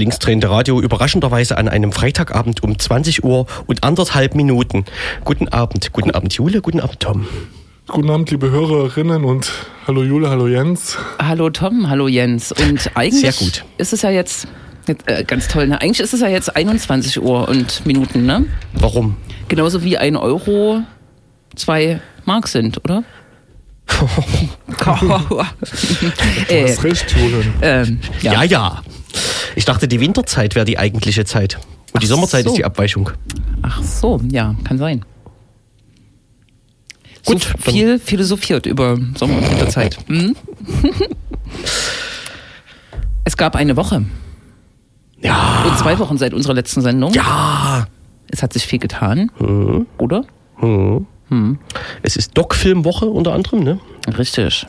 Das linksdrehende Radio überraschenderweise an einem Freitagabend um 20 Uhr und anderthalb Minuten. Guten Abend, guten Abend Jule, guten Abend Tom. Guten Abend, liebe Hörerinnen und hallo Jule, hallo Jens. Hallo Tom, hallo Jens. Und eigentlich Sehr gut. ist es ja jetzt, äh, ganz toll, ne? Eigentlich ist es ja jetzt 21 Uhr und Minuten, ne? Warum? Genauso wie ein Euro zwei Mark sind, oder? Du äh, hast recht, Jule. ähm, Ja, ja. ja. Ich dachte, die Winterzeit wäre die eigentliche Zeit. Und die Ach Sommerzeit so. ist die Abweichung. Ach so, ja, kann sein. Gut, so viel philosophiert über Sommer- und Winterzeit. Hm? es gab eine Woche Ja. und zwei Wochen seit unserer letzten Sendung. Ja. Es hat sich viel getan, oder? Es ist Doc-Filmwoche unter anderem, ne? Richtig.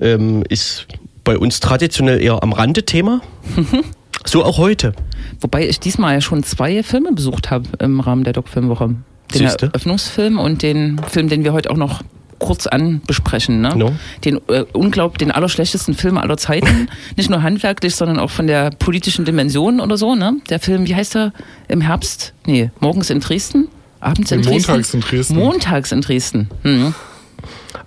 Ähm, ist bei uns traditionell eher am Rande Thema. so auch heute. Wobei ich diesmal ja schon zwei Filme besucht habe im Rahmen der Doc-Filmwoche. Den Siehste? Eröffnungsfilm und den Film, den wir heute auch noch kurz anbesprechen. Ne? No. Den äh, unglaublich, den allerschlechtesten Film aller Zeiten. Nicht nur handwerklich, sondern auch von der politischen Dimension oder so. Ne? Der Film, wie heißt er? Im Herbst? Nee, morgens in Dresden? Abends in Dresden? Montags in Dresden. Montags in Dresden. Hm.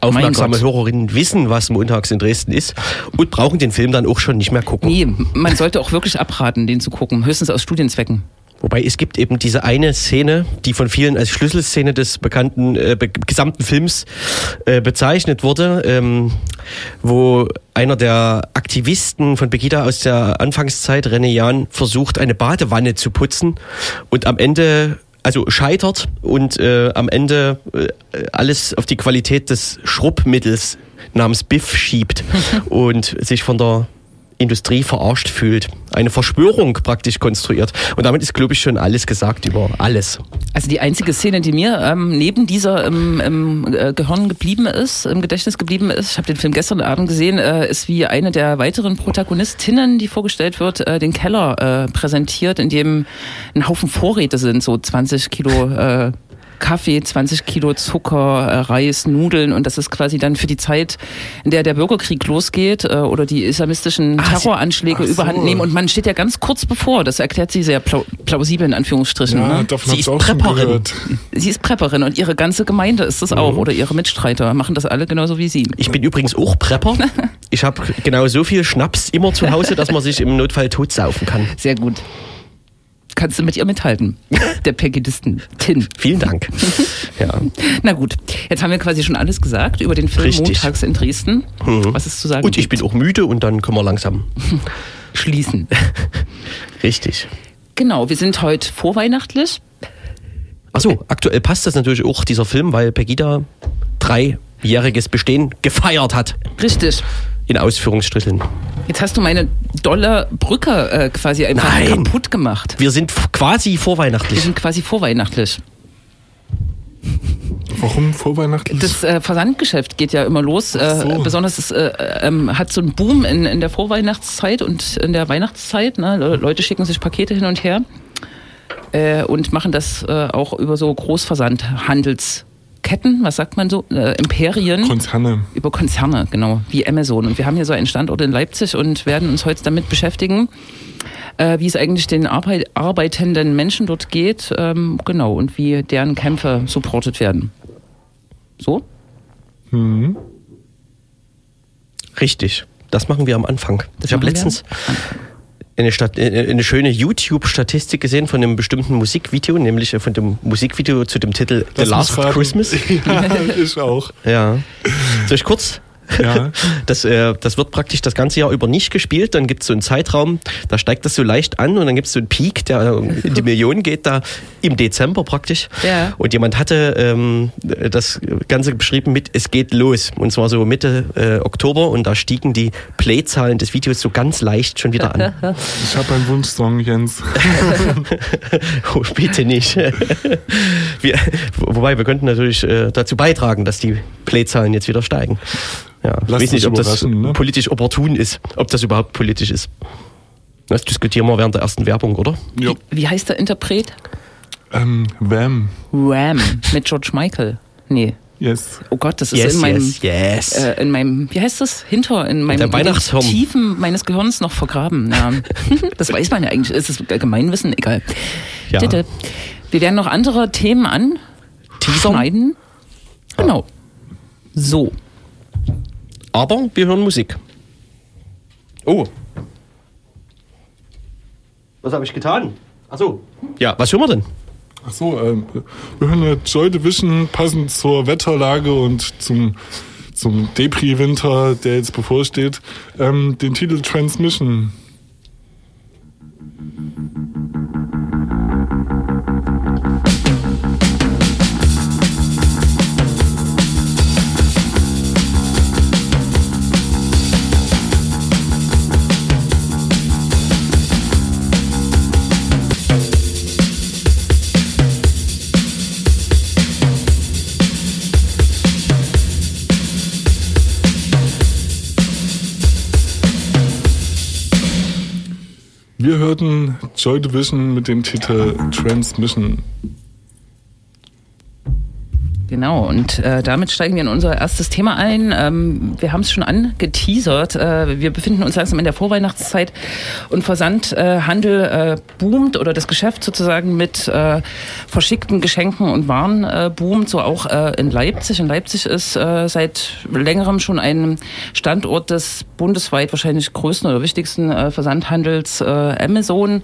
Aufmerksame. Hörerinnen wissen, was montags in Dresden ist und brauchen den Film dann auch schon nicht mehr gucken. Nee, man sollte auch wirklich abraten, den zu gucken. Höchstens aus Studienzwecken. Wobei es gibt eben diese eine Szene, die von vielen als Schlüsselszene des bekannten äh, be gesamten Films äh, bezeichnet wurde, ähm, wo einer der Aktivisten von Begida aus der Anfangszeit, René Jahn, versucht, eine Badewanne zu putzen und am Ende also scheitert und äh, am Ende äh, alles auf die Qualität des Schrubbmittels namens Biff schiebt und sich von der Industrie verarscht fühlt. Eine Verschwörung praktisch konstruiert. Und damit ist, glaube ich, schon alles gesagt über alles. Also die einzige Szene, die mir ähm, neben dieser im, im äh, Gehirn geblieben ist, im Gedächtnis geblieben ist, ich habe den Film gestern Abend gesehen, äh, ist wie eine der weiteren Protagonistinnen, die vorgestellt wird, äh, den Keller äh, präsentiert, in dem ein Haufen Vorräte sind, so 20 Kilo äh, Kaffee, 20 Kilo Zucker, äh, Reis, Nudeln und das ist quasi dann für die Zeit, in der der Bürgerkrieg losgeht äh, oder die islamistischen Terroranschläge ach so. überhand nehmen und man steht ja ganz kurz bevor, das erklärt sie sehr plau plausibel in Anführungsstrichen. Ja, ne? davon Sie ist auch Prepperin. Sie ist Prepperin und ihre ganze Gemeinde ist das auch oder ihre Mitstreiter machen das alle genauso wie sie. Ich bin übrigens auch Prepper. Ich habe genau so viel Schnaps immer zu Hause, dass man sich im Notfall totsaufen kann. Sehr gut. Kannst du mit ihr mithalten? Der Pegidisten Tin. Vielen Dank. Ja. Na gut, jetzt haben wir quasi schon alles gesagt über den Film Richtig. Montags in Dresden. Was ist zu sagen? Und ich bin auch müde und dann können wir langsam. schließen. Richtig. Genau, wir sind heute vorweihnachtlich. Achso, aktuell passt das natürlich auch, dieser Film, weil Pegida dreijähriges Bestehen gefeiert hat. Richtig. In Ausführungsstrichen. Jetzt hast du meine dolle Brücke äh, quasi einfach Nein. kaputt gemacht. Wir sind quasi Wir vorweihnachtlich. sind quasi vorweihnachtlich. Warum vorweihnachtlich? Das äh, Versandgeschäft geht ja immer los. Äh, so. Besonders es äh, ähm, hat so einen Boom in, in der Vorweihnachtszeit und in der Weihnachtszeit. Ne? Le- Leute schicken sich Pakete hin und her äh, und machen das äh, auch über so Großversandhandelsketten, was sagt man so, äh, Imperien. Konzerne. über Konzerne, genau, wie Amazon. Und wir haben hier so einen Standort in Leipzig und werden uns heute damit beschäftigen, äh, wie es eigentlich den Arbeit, arbeitenden Menschen dort geht, ähm, genau, und wie deren Kämpfe supportet werden. So? Mhm. Richtig. Das machen wir am Anfang. Das ich habe letztens eine, Stat äh, eine schöne YouTube-Statistik gesehen von einem bestimmten Musikvideo, nämlich äh, von dem Musikvideo zu dem Titel The Lass Last. Christmas. Ja, ich auch. Ja. Soll ich kurz? Ja. Das, äh, das wird praktisch das ganze Jahr über nicht gespielt. Dann gibt es so einen Zeitraum, da steigt das so leicht an und dann gibt es so einen Peak, der in die Millionen geht, da im Dezember praktisch. Ja. Und jemand hatte ähm, das Ganze beschrieben mit Es geht los. Und zwar so Mitte äh, Oktober und da stiegen die Playzahlen des Videos so ganz leicht schon wieder an. Ich habe einen Wunschsong, Jens. oh, bitte nicht. wir, wobei, wir könnten natürlich äh, dazu beitragen, dass die Playzahlen jetzt wieder steigen. Ja, ich weiß nicht, ob das ne? politisch opportun ist, ob das überhaupt politisch ist. Das diskutieren wir während der ersten Werbung, oder? Ja. Wie heißt der Interpret? Ähm, Wham. Ram mit George Michael. Nee, Yes. Oh Gott, das ist Yes, in meinem, yes, yes. Äh, in meinem, wie heißt das? Hinter, in meinem der in. Tiefen meines Gehirns noch vergraben. Ja. das weiß man ja eigentlich. Ist es Gemeinwissen? Egal. Ja. Bitte. Wir werden noch andere Themen an Teasern? schneiden. Genau. So. Aber wir hören Musik. Oh. Was habe ich getan? Achso. Ja, was hören wir denn? Ach so, ähm, wir hören ja Joy Division passend zur Wetterlage und zum, zum Depri-Winter, der jetzt bevorsteht, ähm, den Titel Transmission. Hörten Joy Division mit dem Titel Transmission. Genau, und äh, damit steigen wir in unser erstes Thema ein. Ähm, wir haben es schon angeteasert. Äh, wir befinden uns langsam in der Vorweihnachtszeit und Versandhandel äh, boomt oder das Geschäft sozusagen mit äh, verschickten Geschenken und Waren äh, boomt, so auch äh, in Leipzig. In Leipzig ist äh, seit längerem schon ein Standort des bundesweit wahrscheinlich größten oder wichtigsten äh, Versandhandels äh, Amazon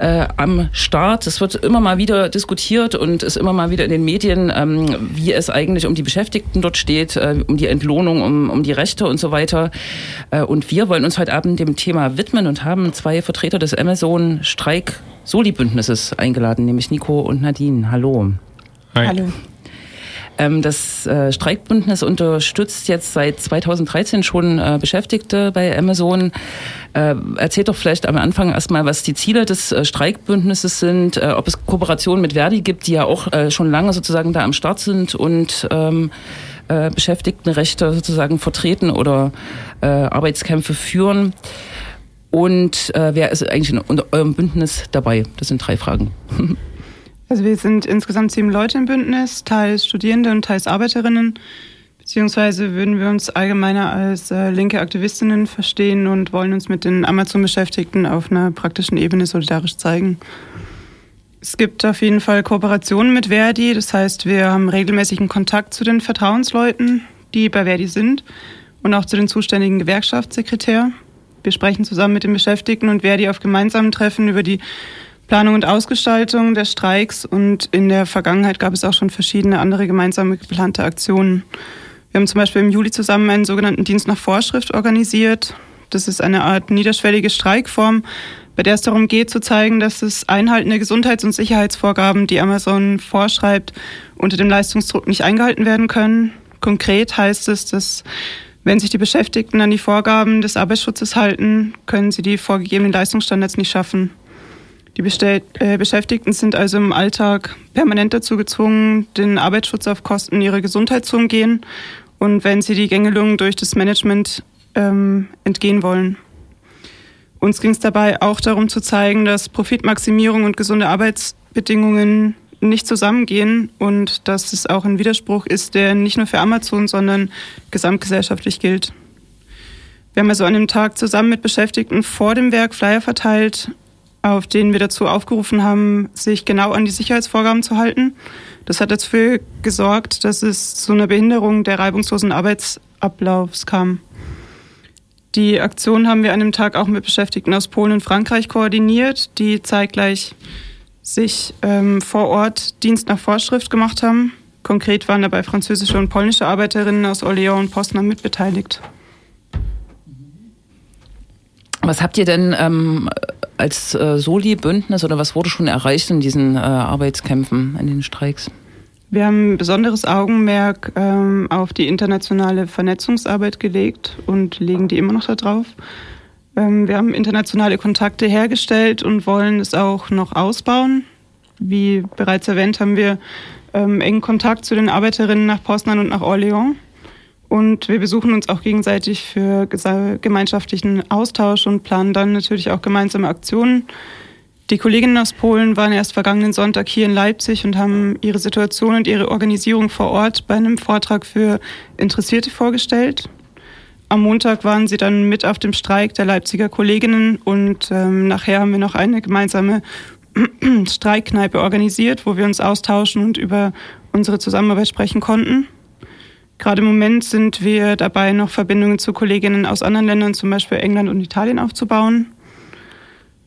äh, am Start. Es wird immer mal wieder diskutiert und ist immer mal wieder in den Medien, ähm, wie es eigentlich um die Beschäftigten dort steht, äh, um die Entlohnung, um, um die Rechte und so weiter. Äh, und wir wollen uns heute Abend dem Thema widmen und haben zwei Vertreter des Amazon Streik Soli-Bündnisses eingeladen, nämlich Nico und Nadine. Hallo. Hi. Hallo. Ähm, das äh, Streikbündnis unterstützt jetzt seit 2013 schon äh, Beschäftigte bei Amazon. Äh, erzählt doch vielleicht am Anfang erstmal, was die Ziele des Streikbündnisses sind, ob es Kooperationen mit Verdi gibt, die ja auch schon lange sozusagen da am Start sind und ähm, äh, Beschäftigtenrechte sozusagen vertreten oder Arbeitskämpfe führen. Und äh, wer ist eigentlich in eurem Bündnis dabei? Das sind drei Fragen. Also wir sind insgesamt sieben Leute im Bündnis, teils Studierende und teils Arbeiterinnen. Beziehungsweise würden wir uns allgemeiner als äh, linke Aktivistinnen verstehen und wollen uns mit den Amazon-Beschäftigten auf einer praktischen Ebene solidarisch zeigen. Es gibt auf jeden Fall Kooperationen mit Verdi. Das heißt, wir haben regelmäßigen Kontakt zu den Vertrauensleuten, die bei Verdi sind und auch zu den zuständigen Gewerkschaftssekretär. Wir sprechen zusammen mit den Beschäftigten und Verdi auf gemeinsamen Treffen über die Planung und Ausgestaltung der Streiks und in der Vergangenheit gab es auch schon verschiedene andere gemeinsame geplante Aktionen. Wir haben zum Beispiel im Juli zusammen einen sogenannten Dienst nach Vorschrift organisiert. Das ist eine Art niederschwellige Streikform, bei der es darum geht zu zeigen, dass das Einhalten der Gesundheits- und Sicherheitsvorgaben, die Amazon vorschreibt, unter dem Leistungsdruck nicht eingehalten werden können. Konkret heißt es, dass wenn sich die Beschäftigten an die Vorgaben des Arbeitsschutzes halten, können sie die vorgegebenen Leistungsstandards nicht schaffen. Die Bestell äh, Beschäftigten sind also im Alltag permanent dazu gezwungen, den Arbeitsschutz auf Kosten ihrer Gesundheit zu umgehen und wenn sie die Gängelung durch das Management ähm, entgehen wollen. Uns ging es dabei auch darum zu zeigen, dass Profitmaximierung und gesunde Arbeitsbedingungen nicht zusammengehen und dass es auch ein Widerspruch ist, der nicht nur für Amazon, sondern gesamtgesellschaftlich gilt. Wir haben also an dem Tag zusammen mit Beschäftigten vor dem Werk Flyer verteilt, auf denen wir dazu aufgerufen haben, sich genau an die Sicherheitsvorgaben zu halten. Das hat dafür gesorgt, dass es zu einer Behinderung der reibungslosen Arbeitsablaufs kam. Die Aktion haben wir an dem Tag auch mit Beschäftigten aus Polen und Frankreich koordiniert, die zeitgleich sich ähm, vor Ort Dienst nach Vorschrift gemacht haben. Konkret waren dabei französische und polnische Arbeiterinnen aus Orléans und Poznan mitbeteiligt. Was habt ihr denn ähm, als äh, Soli-Bündnis oder was wurde schon erreicht in diesen äh, Arbeitskämpfen, in den Streiks? Wir haben ein besonderes Augenmerk ähm, auf die internationale Vernetzungsarbeit gelegt und legen die immer noch da drauf. Ähm, wir haben internationale Kontakte hergestellt und wollen es auch noch ausbauen. Wie bereits erwähnt, haben wir ähm, engen Kontakt zu den Arbeiterinnen nach Poznan und nach Orléans. Und wir besuchen uns auch gegenseitig für gemeinschaftlichen Austausch und planen dann natürlich auch gemeinsame Aktionen, Die Kolleginnen aus Polen waren erst vergangenen Sonntag hier in Leipzig und haben ihre Situation und ihre Organisierung vor Ort bei einem Vortrag für Interessierte vorgestellt. Am Montag waren sie dann mit auf dem Streik der Leipziger Kolleginnen und ähm, nachher haben wir noch eine gemeinsame Streikkneipe organisiert, wo wir uns austauschen und über unsere Zusammenarbeit sprechen konnten. Gerade im Moment sind wir dabei, noch Verbindungen zu Kolleginnen aus anderen Ländern, zum Beispiel England und Italien, aufzubauen.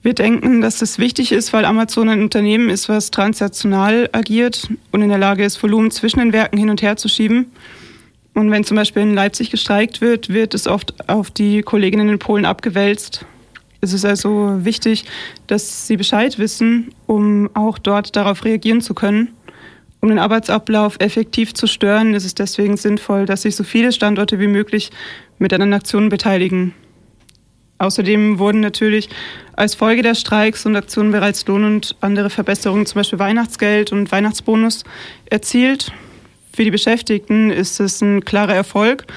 Wir denken, dass das wichtig ist, weil Amazon ein Unternehmen ist, was transnational agiert und in der Lage ist, Volumen zwischen den Werken hin und her zu schieben. Und wenn zum Beispiel in Leipzig gestreikt wird, wird es oft auf die Kolleginnen in Polen abgewälzt. Es ist also wichtig, dass sie Bescheid wissen, um auch dort darauf reagieren zu können. Um den Arbeitsablauf effektiv zu stören, ist es deswegen sinnvoll, dass sich so viele Standorte wie möglich mit an den Aktionen beteiligen. Außerdem wurden natürlich als Folge der Streiks und Aktionen bereits Lohn und andere Verbesserungen, zum Beispiel Weihnachtsgeld und Weihnachtsbonus, erzielt. Für die Beschäftigten ist es ein klarer Erfolg,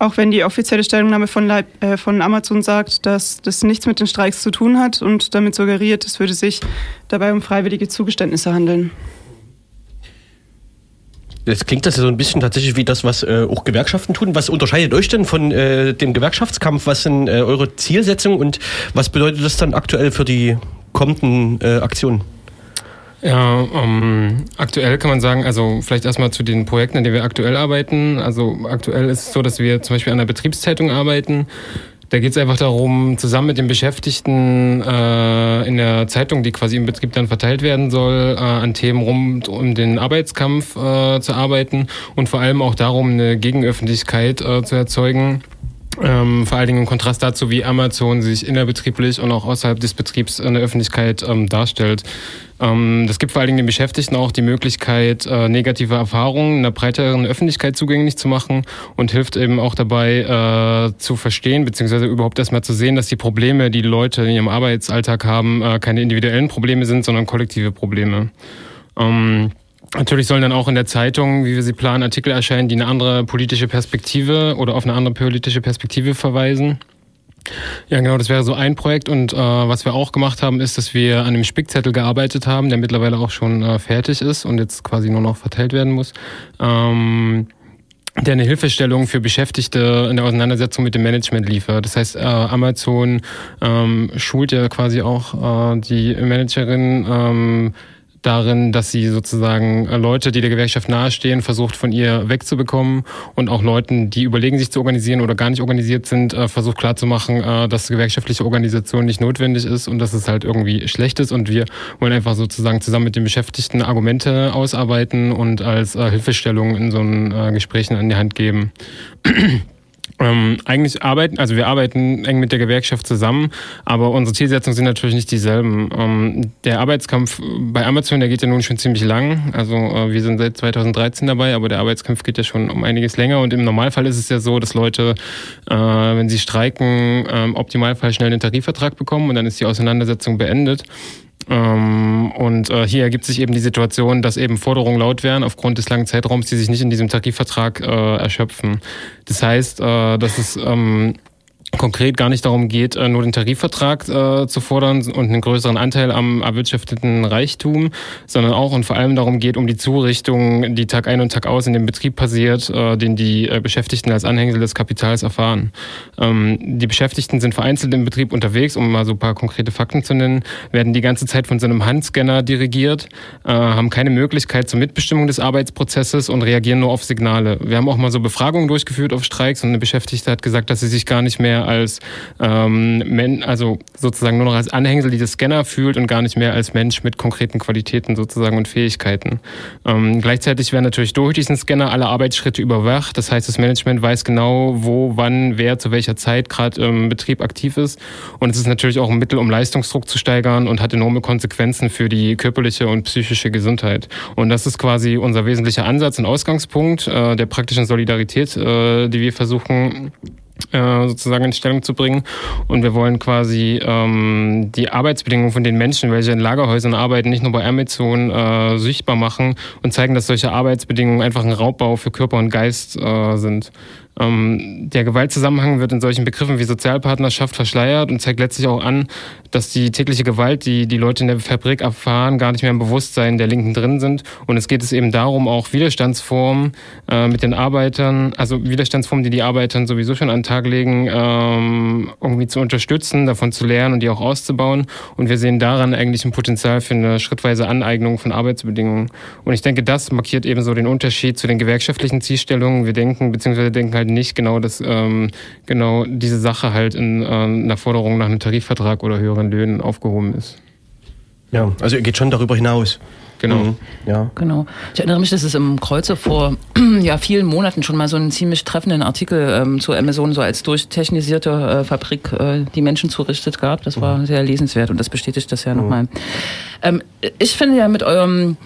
auch wenn die offizielle Stellungnahme von, Leib, äh, von Amazon sagt, dass das nichts mit den Streiks zu tun hat und damit suggeriert, es würde sich dabei um freiwillige Zugeständnisse handeln. Jetzt klingt das ja so ein bisschen tatsächlich wie das, was äh, auch Gewerkschaften tun. Was unterscheidet euch denn von äh, dem Gewerkschaftskampf? Was sind äh, eure Zielsetzungen und was bedeutet das dann aktuell für die kommenden äh, Aktionen? Ja, um, aktuell kann man sagen, also vielleicht erstmal zu den Projekten, an denen wir aktuell arbeiten. Also aktuell ist es so, dass wir zum Beispiel an der Betriebszeitung arbeiten. Da geht es einfach darum, zusammen mit den Beschäftigten äh, in der Zeitung, die quasi im Betrieb dann verteilt werden soll, äh, an Themen rund um den Arbeitskampf äh, zu arbeiten und vor allem auch darum, eine Gegenöffentlichkeit äh, zu erzeugen ähm, vor allen Dingen im Kontrast dazu, wie Amazon sich innerbetrieblich und auch außerhalb des Betriebs in der Öffentlichkeit ähm, darstellt. Ähm, das gibt vor allen Dingen den Beschäftigten auch die Möglichkeit, äh, negative Erfahrungen einer breiteren Öffentlichkeit zugänglich zu machen und hilft eben auch dabei äh, zu verstehen, beziehungsweise überhaupt erstmal zu sehen, dass die Probleme, die, die Leute in ihrem Arbeitsalltag haben, äh, keine individuellen Probleme sind, sondern kollektive Probleme. Ähm, Natürlich sollen dann auch in der Zeitung, wie wir sie planen, Artikel erscheinen, die eine andere politische Perspektive oder auf eine andere politische Perspektive verweisen. Ja, genau, das wäre so ein Projekt. Und äh, was wir auch gemacht haben, ist, dass wir an einem Spickzettel gearbeitet haben, der mittlerweile auch schon äh, fertig ist und jetzt quasi nur noch verteilt werden muss. Ähm, der eine Hilfestellung für Beschäftigte in der Auseinandersetzung mit dem Management liefert. Das heißt, äh, Amazon ähm, schult ja quasi auch äh, die Managerin ähm, darin, dass sie sozusagen äh, Leute, die der Gewerkschaft nahestehen, versucht von ihr wegzubekommen und auch Leuten, die überlegen, sich zu organisieren oder gar nicht organisiert sind, äh, versucht klarzumachen, äh, dass gewerkschaftliche Organisation nicht notwendig ist und dass es halt irgendwie schlecht ist und wir wollen einfach sozusagen zusammen mit den Beschäftigten Argumente ausarbeiten und als Hilfestellung in so einen Gesprächen an die Hand geben. Ähm, eigentlich arbeiten, also wir arbeiten eng mit der Gewerkschaft zusammen, aber unsere Zielsetzungen sind natürlich nicht dieselben. Ähm, der Arbeitskampf bei Amazon, der geht ja nun schon ziemlich lang. Also äh, wir sind seit 2013 dabei, aber der Arbeitskampf geht ja schon um einiges länger. Und im Normalfall ist es ja so, dass Leute, äh, wenn sie streiken, äh, im Optimalfall schnell einen Tarifvertrag bekommen und dann ist die Auseinandersetzung beendet. Ähm, und äh, hier ergibt sich eben die Situation, dass eben Forderungen laut werden aufgrund des langen Zeitraums, die sich nicht in diesem Tarifvertrag äh, erschöpfen. Das heißt, äh, dass es ähm, konkret gar nicht darum geht, äh, nur den Tarifvertrag äh, zu fordern und einen größeren Anteil am erwirtschafteten Reichtum, sondern auch und vor allem darum geht, um die Zurichtung, die Tag ein und Tag aus in dem Betrieb passiert, äh, den die Beschäftigten als Anhängsel des Kapitals erfahren. Ähm, die Beschäftigten sind vereinzelt im Betrieb unterwegs, um mal so ein paar konkrete Fakten zu nennen, werden die ganze Zeit von so einem Handscanner dirigiert, haben keine Möglichkeit zur Mitbestimmung des Arbeitsprozesses und reagieren nur auf Signale. Wir haben auch mal so Befragungen durchgeführt auf Streiks und eine Beschäftigte hat gesagt, dass sie sich gar nicht mehr als ähm, also sozusagen nur noch als Anhängsel dieses Scanner fühlt und gar nicht mehr als Mensch mit konkreten Qualitäten sozusagen und Fähigkeiten. Ähm, gleichzeitig werden natürlich durch diesen Scanner alle Arbeitsschritte überwacht. Das heißt, das Management weiß genau, wo, wann, wer zu welcher Zeit gerade im Betrieb aktiv ist. Und es ist natürlich auch ein Mittel, um Leistungsdruck zu steigern und hat enorme Konsequenzen für die körperliche und psychische Gesundheit. Und das ist quasi unser wesentlicher Ansatz und Ausgangspunkt äh, der praktischen Solidarität, äh, die wir versuchen sozusagen in Stellung zu bringen. Und wir wollen quasi ähm, die Arbeitsbedingungen von den Menschen, welche in Lagerhäusern arbeiten, nicht nur bei Amazon äh, sichtbar machen und zeigen, dass solche Arbeitsbedingungen einfach ein Raubbau für Körper und Geist äh, sind. Ähm, der Gewaltzusammenhang wird in solchen Begriffen wie Sozialpartnerschaft verschleiert und zeigt letztlich auch an, dass die tägliche Gewalt, die die Leute in der Fabrik erfahren, gar nicht mehr im Bewusstsein der Linken drin sind. Und es geht es eben darum, auch Widerstandsformen äh, mit den Arbeitern, also Widerstandsformen, die die Arbeitern sowieso schon an den Tag legen, ähm, irgendwie zu unterstützen, davon zu lernen und die auch auszubauen. Und wir sehen daran eigentlich ein Potenzial für eine schrittweise Aneignung von Arbeitsbedingungen. Und ich denke, das markiert eben so den Unterschied zu den gewerkschaftlichen Zielstellungen. Wir denken, beziehungsweise denken halt nicht genau, dass ähm, genau diese Sache halt in äh, einer Forderung nach einem Tarifvertrag oder höheren Löhnen aufgehoben ist. Ja, also er geht schon darüber hinaus. Genau. Mhm. Ja. Genau. Ich erinnere mich, dass es im Kreuze vor ja, vielen Monaten schon mal so einen ziemlich treffenden Artikel ähm, zu Amazon so als durchtechnisierte äh, Fabrik äh, die Menschen zurichtet gab. Das war mhm. sehr lesenswert und das bestätigt das ja mhm. nochmal. Ähm, ich finde ja mit eurem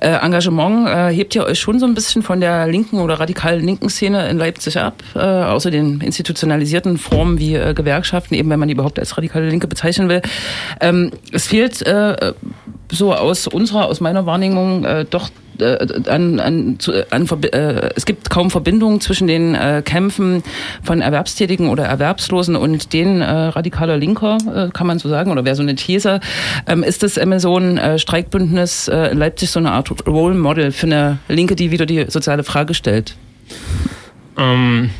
äh, Engagement äh, hebt ihr euch schon so ein bisschen von der linken oder radikalen linken Szene in Leipzig ab, äh, außer den institutionalisierten Formen wie äh, Gewerkschaften, eben wenn man die überhaupt als radikale Linke bezeichnen will. Ähm, es fehlt äh, so aus unserer, aus meiner Wahrnehmung äh, doch äh, an, an, zu, an äh, es gibt kaum Verbindungen zwischen den äh, Kämpfen von Erwerbstätigen oder Erwerbslosen und den äh, radikaler Linker, äh, kann man so sagen, oder wäre so eine These. Ähm, ist das Amazon äh, Streikbündnis äh, in Leipzig so eine Art Role Model für eine Linke, die wieder die soziale Frage stellt? Ähm,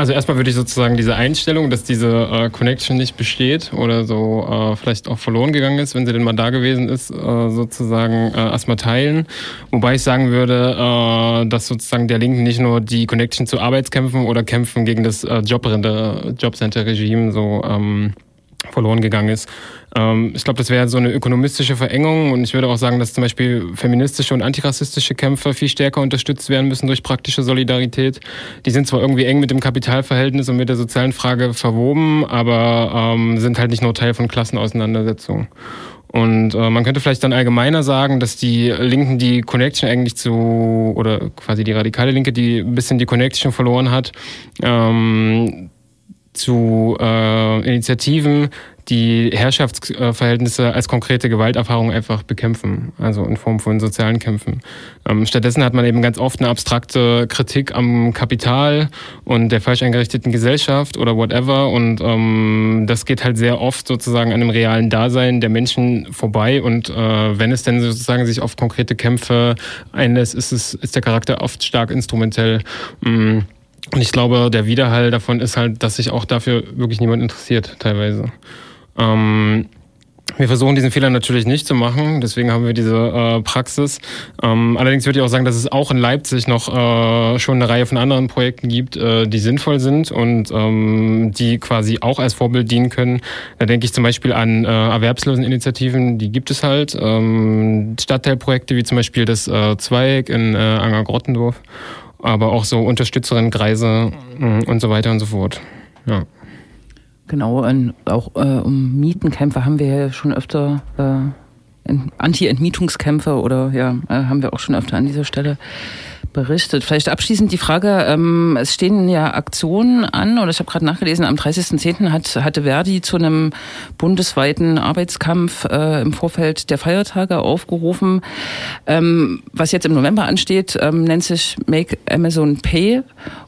also erstmal würde ich sozusagen diese Einstellung, dass diese äh, Connection nicht besteht oder so äh, vielleicht auch verloren gegangen ist, wenn sie denn mal da gewesen ist, äh, sozusagen äh, erstmal teilen. Wobei ich sagen würde, äh, dass sozusagen der Linken nicht nur die Connection zu Arbeitskämpfen oder Kämpfen gegen das äh, Jobcenter-Regime so ähm, verloren gegangen ist. Ähm, ich glaube, das wäre so eine ökonomistische Verengung und ich würde auch sagen, dass zum Beispiel feministische und antirassistische Kämpfer viel stärker unterstützt werden müssen durch praktische Solidarität. Die sind zwar irgendwie eng mit dem Kapitalverhältnis und mit der sozialen Frage verwoben, aber ähm, sind halt nicht nur Teil von Klassenauseinandersetzungen. Und äh, man könnte vielleicht dann allgemeiner sagen, dass die Linken die Connection eigentlich zu, oder quasi die radikale Linke, die ein bisschen die Connection verloren hat, ähm, zu äh, Initiativen, die Herrschaftsverhältnisse als konkrete Gewalterfahrung einfach bekämpfen, also in Form von sozialen Kämpfen. Ähm, stattdessen hat man eben ganz oft eine abstrakte Kritik am Kapital und der falsch eingerichteten Gesellschaft oder whatever und ähm, das geht halt sehr oft sozusagen an dem realen Dasein der Menschen vorbei und äh, wenn es denn sozusagen sich auf konkrete Kämpfe einlässt, ist es ist der Charakter oft stark instrumentell. Mm. Und ich glaube, der Widerhall davon ist halt, dass sich auch dafür wirklich niemand interessiert, teilweise. Ähm, wir versuchen diesen Fehler natürlich nicht zu machen, deswegen haben wir diese äh, Praxis. Ähm, allerdings würde ich auch sagen, dass es auch in Leipzig noch äh, schon eine Reihe von anderen Projekten gibt, äh, die sinnvoll sind und ähm, die quasi auch als Vorbild dienen können. Da denke ich zum Beispiel an äh, Erwerbsloseninitiativen, die gibt es halt. Ähm, Stadtteilprojekte wie zum Beispiel das äh, Zweig in äh, Anger-Grottendorf aber auch so Unterstützerinnenkreise mm, und so weiter und so fort. Ja. Genau, auch äh, um Mietenkämpfe haben wir ja schon öfter äh, Anti-Entmietungskämpfe oder ja, äh, haben wir auch schon öfter an dieser Stelle berichtet. Vielleicht abschließend die Frage, ähm, es stehen ja Aktionen an oder ich habe gerade nachgelesen, am 30.10. Hat, hatte Verdi zu einem bundesweiten Arbeitskampf äh, im Vorfeld der Feiertage aufgerufen. Ähm, was jetzt im November ansteht, ähm, nennt sich Make Amazon Pay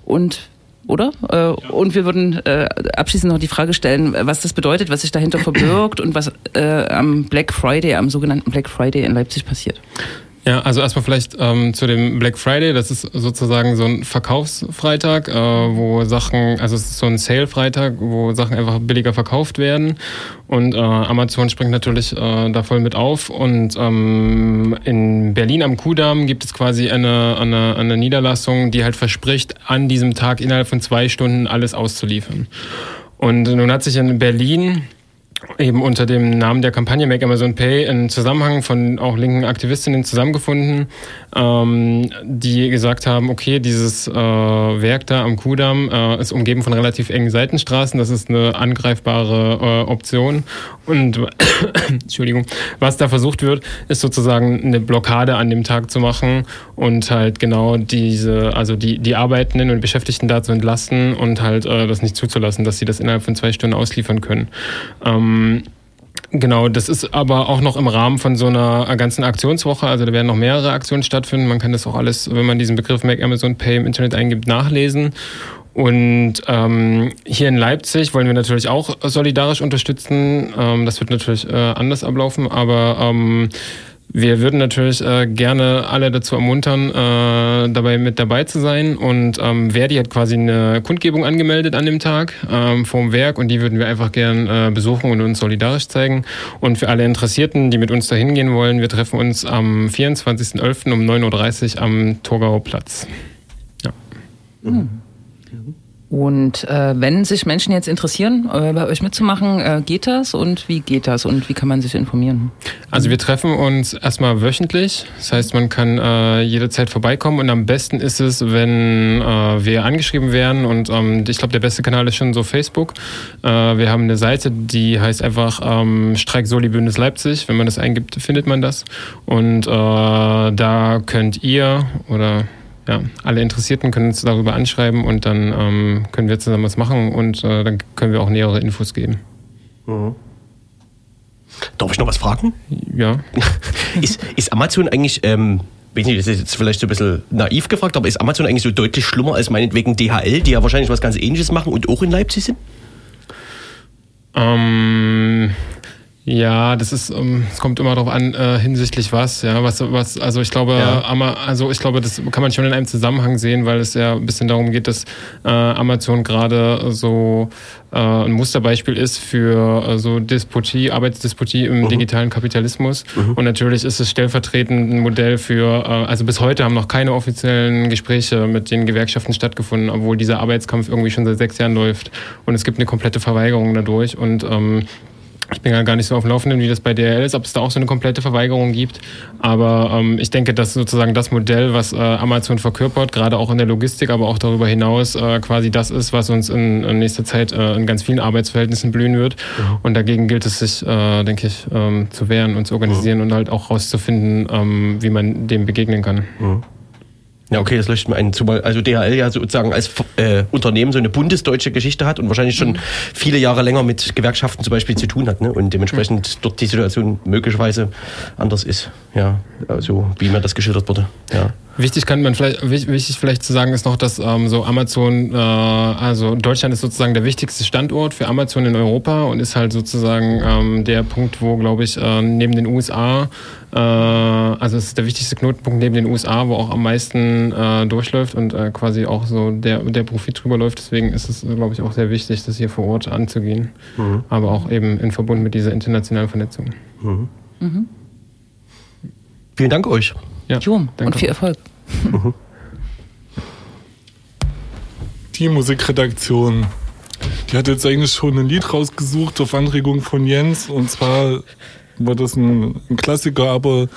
und oder? Äh, ja. Und wir würden äh, abschließend noch die Frage stellen, was das bedeutet, was sich dahinter verbirgt und was äh, am Black Friday, am sogenannten Black Friday in Leipzig passiert. Ja, also erstmal vielleicht ähm, zu dem Black Friday. Das ist sozusagen so ein Verkaufsfreitag, äh, wo Sachen, also es ist so ein Sale-Freitag, wo Sachen einfach billiger verkauft werden. Und äh, Amazon springt natürlich äh, da voll mit auf. Und ähm, in Berlin am Kudamm gibt es quasi eine, eine, eine Niederlassung, die halt verspricht, an diesem Tag innerhalb von zwei Stunden alles auszuliefern. Und nun hat sich in Berlin eben unter dem Namen der Kampagne Make Amazon Pay in Zusammenhang von auch linken Aktivistinnen zusammengefunden, ähm, die gesagt haben, okay, dieses äh, Werk da am Kudamm äh, ist umgeben von relativ engen Seitenstraßen, das ist eine angreifbare äh, Option und Entschuldigung, was da versucht wird, ist sozusagen eine Blockade an dem Tag zu machen und halt genau diese, also die, die Arbeitenden und Beschäftigten da zu entlasten und halt äh, das nicht zuzulassen, dass sie das innerhalb von zwei Stunden ausliefern können. Ähm, Genau, das ist aber auch noch im Rahmen von so einer ganzen Aktionswoche. Also da werden noch mehrere Aktionen stattfinden. Man kann das auch alles, wenn man diesen Begriff Make Amazon Pay im Internet eingibt, nachlesen. Und ähm, hier in Leipzig wollen wir natürlich auch solidarisch unterstützen. Ähm, das wird natürlich äh, anders ablaufen, aber ähm, wir würden natürlich äh, gerne alle dazu ermuntern, äh, dabei mit dabei zu sein. Und ähm, Verdi hat quasi eine Kundgebung angemeldet an dem Tag ähm, vom Werk und die würden wir einfach gern äh, besuchen und uns solidarisch zeigen. Und für alle Interessierten, die mit uns dahin gehen wollen, wir treffen uns am 24.11. um 9.30 Uhr am Torgauer Platz. Ja. Mhm. Und äh, wenn sich Menschen jetzt interessieren, äh, bei euch mitzumachen, äh, geht das und wie geht das und wie kann man sich informieren? Also wir treffen uns erstmal wöchentlich. Das heißt, man kann äh, jederzeit vorbeikommen und am besten ist es, wenn äh, wir angeschrieben werden und ähm, ich glaube, der beste Kanal ist schon so Facebook. Äh, wir haben eine Seite, die heißt einfach ähm, Streik Soli Bündnis Leipzig. Wenn man das eingibt, findet man das. Und äh, da könnt ihr oder ja, alle Interessierten können uns darüber anschreiben und dann ähm, können wir zusammen was machen und äh, dann können wir auch nähere Infos geben. Mhm. Darf ich noch was fragen? Ja. ist, ist Amazon eigentlich, ähm, weiß nicht, das ist jetzt vielleicht so ein bisschen naiv gefragt, aber ist Amazon eigentlich so deutlich schlimmer als meinetwegen DHL, die ja wahrscheinlich was ganz ähnliches machen und auch in Leipzig sind? Ähm, ja, das ist, ähm, es kommt immer darauf an, äh, hinsichtlich was, ja, was, was, also ich glaube, ja. also ich glaube, das kann man schon in einem Zusammenhang sehen, weil es ja ein bisschen darum geht, dass äh, Amazon gerade so äh, ein Musterbeispiel ist für äh, so Disputie, Arbeitsdisputie im mhm. digitalen Kapitalismus. Mhm. Und natürlich ist es stellvertretend ein Modell für, äh, also bis heute haben noch keine offiziellen Gespräche mit den Gewerkschaften stattgefunden, obwohl dieser Arbeitskampf irgendwie schon seit sechs Jahren läuft. Und es gibt eine komplette Verweigerung dadurch. Und ähm, ich bin ja gar nicht so auf dem Laufenden, wie das bei DRL ist, ob es da auch so eine komplette Verweigerung gibt. Aber ähm, ich denke, dass sozusagen das Modell, was äh, Amazon verkörpert, gerade auch in der Logistik, aber auch darüber hinaus, äh, quasi das ist, was uns in, in nächster Zeit äh, in ganz vielen Arbeitsverhältnissen blühen wird. Mhm. Und dagegen gilt es sich, äh, denke ich, ähm, zu wehren und zu organisieren mhm. und halt auch rauszufinden, ähm, wie man dem begegnen kann. Mhm. Ja, okay, das leuchtet mir ein. Zumal also DHL ja sozusagen als äh, Unternehmen so eine bundesdeutsche Geschichte hat und wahrscheinlich schon mhm. viele Jahre länger mit Gewerkschaften zum Beispiel zu tun hat ne? und dementsprechend mhm. dort die Situation möglicherweise anders ist. Ja, also wie mir das geschildert wurde. Ja. Wichtig kann man vielleicht wichtig vielleicht zu sagen ist noch, dass ähm, so Amazon, äh, also Deutschland ist sozusagen der wichtigste Standort für Amazon in Europa und ist halt sozusagen ähm, der Punkt, wo glaube ich äh, neben den USA, also es ist der wichtigste Knotenpunkt neben den USA, wo auch am meisten äh, durchläuft und äh, quasi auch so der der Profit drüber läuft. Deswegen ist es glaube ich auch sehr wichtig, das hier vor Ort anzugehen, mhm. aber auch eben in Verbund mit dieser internationalen Vernetzung. Mhm. Mhm. Vielen Dank euch. Ja, jo, und viel Erfolg. Die Musikredaktion, die hat jetzt eigentlich schon ein Lied rausgesucht auf Anregung von Jens. Und zwar war das ein, ein Klassiker, aber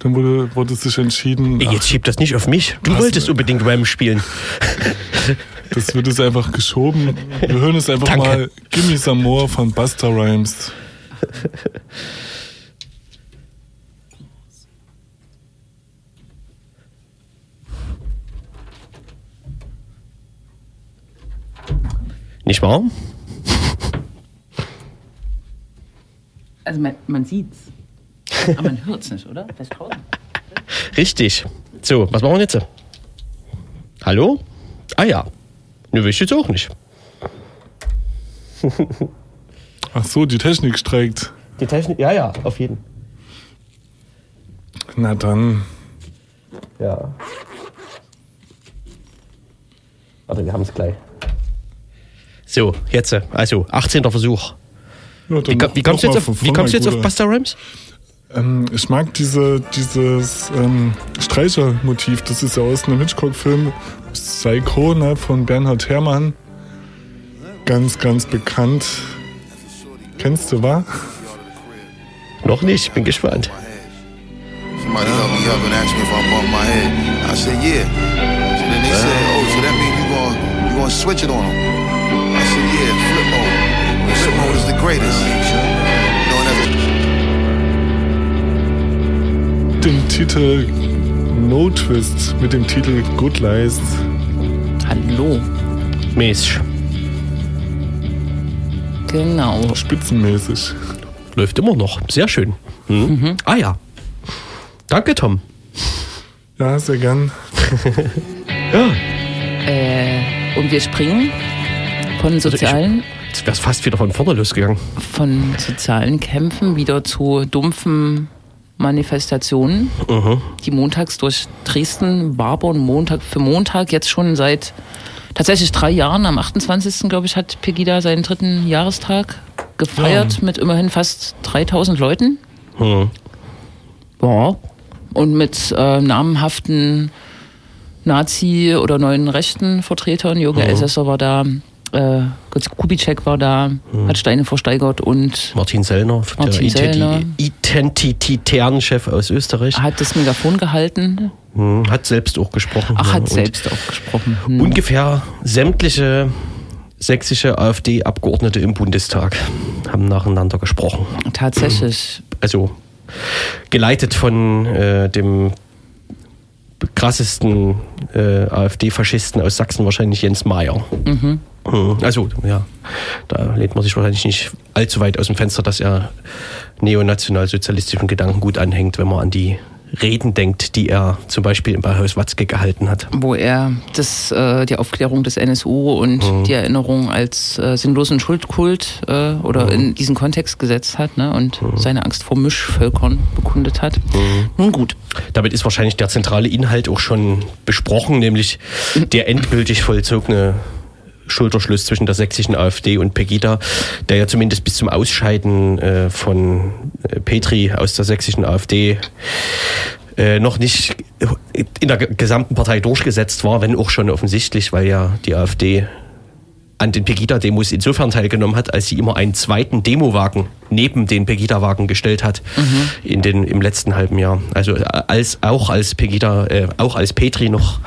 dann wurde, wurde sich entschieden. Ach, jetzt schiebt das nicht auf mich. Du wolltest unbedingt Ram spielen. Das wird jetzt einfach geschoben. Wir hören es einfach Danke. mal Gimme Some More von Buster Rhymes. Nicht wahr? Also man, man sieht's. Aber man hört's nicht, oder? Richtig. So, was machen wir jetzt? Hallo? Ah ja. Nö, will ich jetzt auch nicht. Ach so, die Technik streikt. Die Technik, ja, ja, auf jeden. Na dann. Ja. Warte, wir haben es gleich. So, jetzt, also 18. Versuch. Ja, wie, wie, kommst du jetzt, auf, wie kommst jetzt auf Buster Rhymes? Ähm, ich mag diese, dieses ähm, Streichermotiv. Das ist ja aus einem Hitchcock-Film Psycho ne, von Bernhard Herrmann. Ganz, ganz bekannt. Kennst du, wa? Noch nicht, bin gespannt. Somebody helped me up and asked me if I bumped my head. I said, yeah. So then they said, oh, so that means you gonna, you gonna switch it on them. Yeah, flip mode. Flip mode is the greatest. Den Titel No Twist mit dem Titel Good Lies. Hallo. Mäßig. Genau. Spitzenmäßig. Läuft immer noch. Sehr schön. Hm? Mhm. Ah ja. Danke, Tom. Ja, sehr gern. ja. Äh Und wir springen von Also sozialen, Jetzt wäre fast wieder von vorne losgegangen. von sozialen Kämpfen wieder zu dumpfen Manifestationen, Mhm. die montags durch Dresden wabern, Montag für Montag, jetzt schon seit tatsächlich drei Jahren. Am 28. glaube ich, hat Pegida seinen dritten Jahrestag gefeiert mit immerhin fast 3000 Leuten. Mhm. Ja. Und mit äh, namhaften Nazi- oder neuen rechten Vertretern. Jürgen Elsässer war da, äh, Kubitschek war da, hat Steine versteigert und Martin Sellner, Martin der Sellner. identitären Chef aus Österreich, hat das Megafon gehalten. Mhm. hat selbst auch gesprochen. Ach, ja. hat selbst auch gesprochen. Hm. Ungefähr sämtliche sächsische AfD-Abgeordnete im Bundestag haben nacheinander gesprochen. Tatsächlich. Also geleitet von äh, dem krassesten äh, AfD-Faschisten aus Sachsen, wahrscheinlich Jens Mayer. Mhm. Also, ja, da lehnt man sich wahrscheinlich nicht allzu weit aus dem Fenster, dass er neonationalsozialistischen Gedanken gut anhängt, wenn man an die Reden denkt, die er zum Beispiel im Bauhaus Watzke gehalten hat. wo er das, äh, die Aufklärung des NSU und Mhm. die Erinnerung als äh, sinnlosen Schuldkult äh, oder Mhm. in diesen Kontext gesetzt hat ne, und seine Angst vor Mischvölkern bekundet hat. Mhm. Nun gut, Damit ist wahrscheinlich der zentrale Inhalt auch schon besprochen, nämlich der endgültig vollzogene Schulterschluss zwischen der sächsischen AfD und Pegida, der ja zumindest bis zum Ausscheiden äh, von äh, Petri aus der sächsischen AfD äh, noch nicht in der ge- gesamten Partei durchgesetzt war, wenn auch schon offensichtlich, weil ja die AfD an den Pegida-Demos insofern teilgenommen hat, als sie immer einen zweiten Demowagen neben den Pegida-Wagen gestellt hat in den, im letzten halben Jahr. Also äh, als, auch als Pegida, äh, auch als Petri noch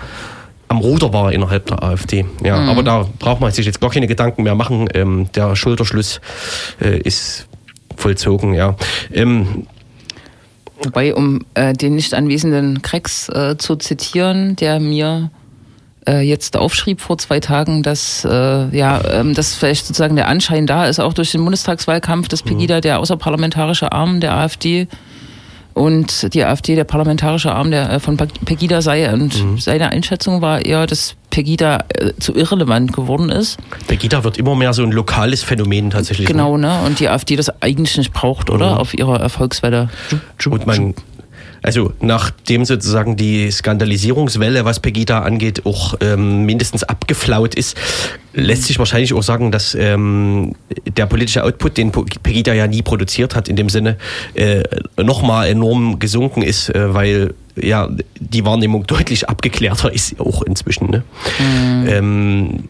am Ruder war innerhalb der AfD. Ja, aber da braucht man sich jetzt gar keine Gedanken mehr machen. Ähm, der Schulterschluss äh, ist vollzogen, ja. Ähm, wobei, um äh, den nicht anwesenden Krex äh, zu zitieren, der mir äh, jetzt aufschrieb vor zwei Tagen, dass äh, ja, ähm, dass vielleicht sozusagen der Anschein da ist, auch durch den Bundestagswahlkampf, dass Pegida der außerparlamentarische Arm der AfD und die AfD der parlamentarische Arm der, äh, von Pegida sei. Und seine Einschätzung war eher, dass Pegida äh, zu irrelevant geworden ist. Pegida wird immer mehr so ein lokales Phänomen tatsächlich. ne? Genau, ne? Und die AfD das eigentlich nicht braucht, oder? Auf ihrer Erfolgswelle. Und man, also nachdem sozusagen die Skandalisierungswelle, was Pegida angeht, auch ähm, mindestens abgeflaut ist, lässt sich wahrscheinlich auch sagen, dass ähm, der politische Output, den Pegida ja nie produziert hat, in dem Sinne äh, nochmal enorm gesunken ist, äh, weil ja die Wahrnehmung deutlich abgeklärter ist auch inzwischen. Ne? Ähm,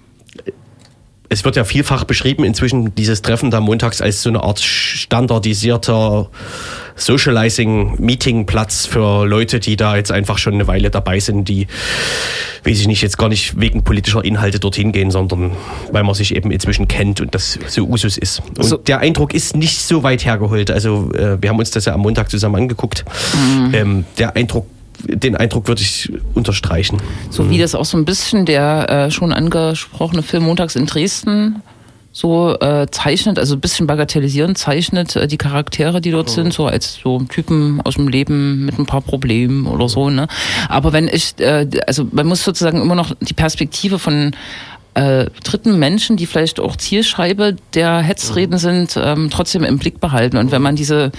es wird ja vielfach beschrieben inzwischen dieses Treffen da montags als so eine Art standardisierter Socializing-Meeting-Platz für Leute, die da jetzt einfach schon eine Weile dabei sind, die, weiß ich nicht, jetzt gar nicht wegen politischer Inhalte dorthin gehen, sondern weil man sich eben inzwischen kennt und das so Usus ist. Und So. der Eindruck ist nicht so weit hergeholt. Also äh, wir haben uns das ja am Montag zusammen angeguckt. Ähm, der Eindruck, den Eindruck würde ich unterstreichen. So wie das auch so ein bisschen der äh, schon angesprochene Film Montags in Dresden so äh, zeichnet, also ein bisschen bagatellisierend zeichnet äh, die Charaktere, die dort sind, so als so Typen aus dem Leben mit ein paar Problemen oder so. Ne? Aber wenn ich, äh, also man muss sozusagen immer noch die Perspektive von äh, dritten Menschen, die vielleicht auch Zielscheibe der Hetzreden sind, ähm, trotzdem im Blick behalten. Und wenn man diese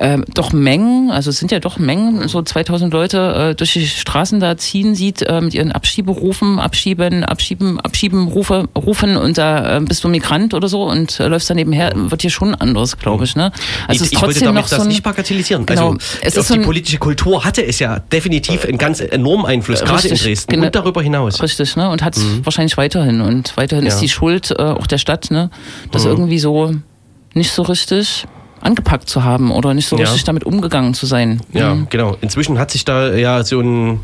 ähm, doch Mengen, also es sind ja doch Mengen, so 2000 Leute äh, durch die Straßen da ziehen sieht, äh, mit ihren Abschieberufen, abschieben, abschieben, abschieben, Rufe, rufen und da äh, bist du Migrant oder so und äh, läufst da nebenher, wird hier schon anders, glaube ich. Ne? Also es ist ich wollte trotzdem damit noch so das ein, nicht bagatellisieren. Genau. Also Es ist so die ein- politische Kultur hatte es ja definitiv einen ganz enormen Einfluss, gerade in Dresden genau. und darüber hinaus. Richtig, ne? Und hat es wahrscheinlich weiterhin. Und weiterhin Ja. ist die Schuld äh, auch der Stadt, ne? Das irgendwie so nicht so richtig angepackt zu haben oder nicht so Ja. richtig damit umgegangen zu sein. Ja, Mhm. genau. Inzwischen hat sich da ja so ein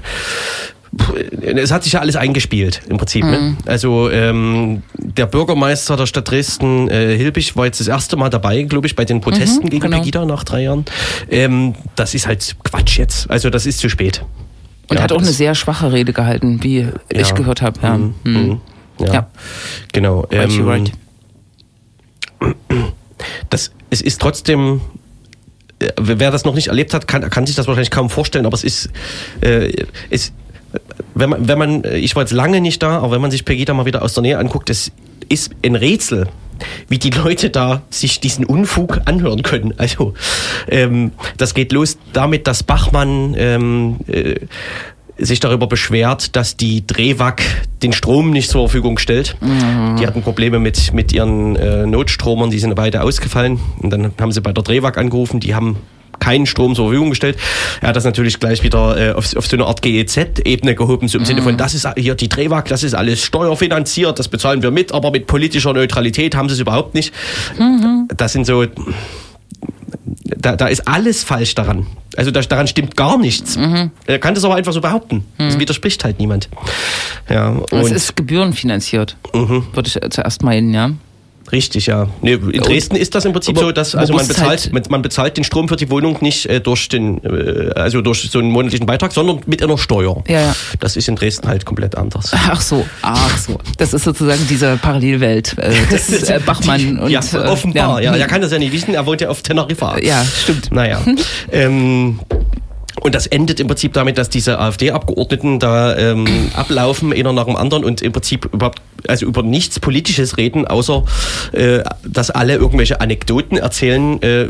es hat sich ja alles eingespielt im Prinzip. Ne? Mhm. Also ähm, der Bürgermeister der Stadt Dresden, äh, Hilbig, war jetzt das erste Mal dabei, glaube ich, bei den Protesten Mhm, gegen genau. Pegida nach drei Jahren. Ähm, das ist halt Quatsch jetzt. Also das ist zu spät. Und Ja, hat auch eine sehr schwache Rede gehalten, wie ich Ja. gehört habe. Ja. Mhm. Mhm. Mhm. Ja. Genau. Right, you right. Das, es ist trotzdem, äh, wer das noch nicht erlebt hat, kann, kann sich das wahrscheinlich kaum vorstellen, aber es ist, äh, es, wenn man, wenn man, ich war jetzt lange nicht da, aber wenn man sich Pegida mal wieder aus der Nähe anguckt, das ist ein Rätsel, wie die Leute da sich diesen Unfug anhören können. Also ähm, das geht los damit, dass Bachmann ähm, äh, sich darüber beschwert, dass die Drehwack den Strom nicht zur Verfügung stellt. Mhm. Die hatten Probleme mit, mit ihren äh, Notstromern, die sind beide ausgefallen. Und dann haben sie bei der Drehwack angerufen, die haben keinen Strom zur Verfügung gestellt. Er hat das natürlich gleich wieder äh, auf, auf so eine Art GEZ-Ebene gehoben, so im mhm. Sinne von, das ist hier die Drehwack, das ist alles steuerfinanziert, das bezahlen wir mit, aber mit politischer Neutralität haben sie es überhaupt nicht. Mhm. Das sind so, da, da ist alles falsch daran. Also da, daran stimmt gar nichts. Mhm. Er kann das aber einfach so behaupten. Mhm. Das widerspricht halt niemand. Ja, und es ist gebührenfinanziert, mhm. würde ich zuerst meinen, ja. Richtig, ja. Nee, in Dresden ist das im Prinzip so, dass also man bezahlt, halt man bezahlt den Strom für die Wohnung nicht äh, durch den, äh, also durch so einen monatlichen Beitrag, sondern mit einer Steuer. Ja, ja. Das ist in Dresden halt komplett anders. Ach so, ach so. Das ist sozusagen diese Parallelwelt. Äh, das ist äh, Bachmann und ja, offenbar. Äh, ja. ja, er kann das ja nicht wissen. Er wohnt ja auf Teneriffa. Ja, stimmt. Naja. ähm, und das endet im Prinzip damit, dass diese AfD-Abgeordneten da ähm, ablaufen, einer nach dem anderen und im Prinzip überhaupt also über nichts Politisches reden, außer äh, dass alle irgendwelche Anekdoten erzählen äh,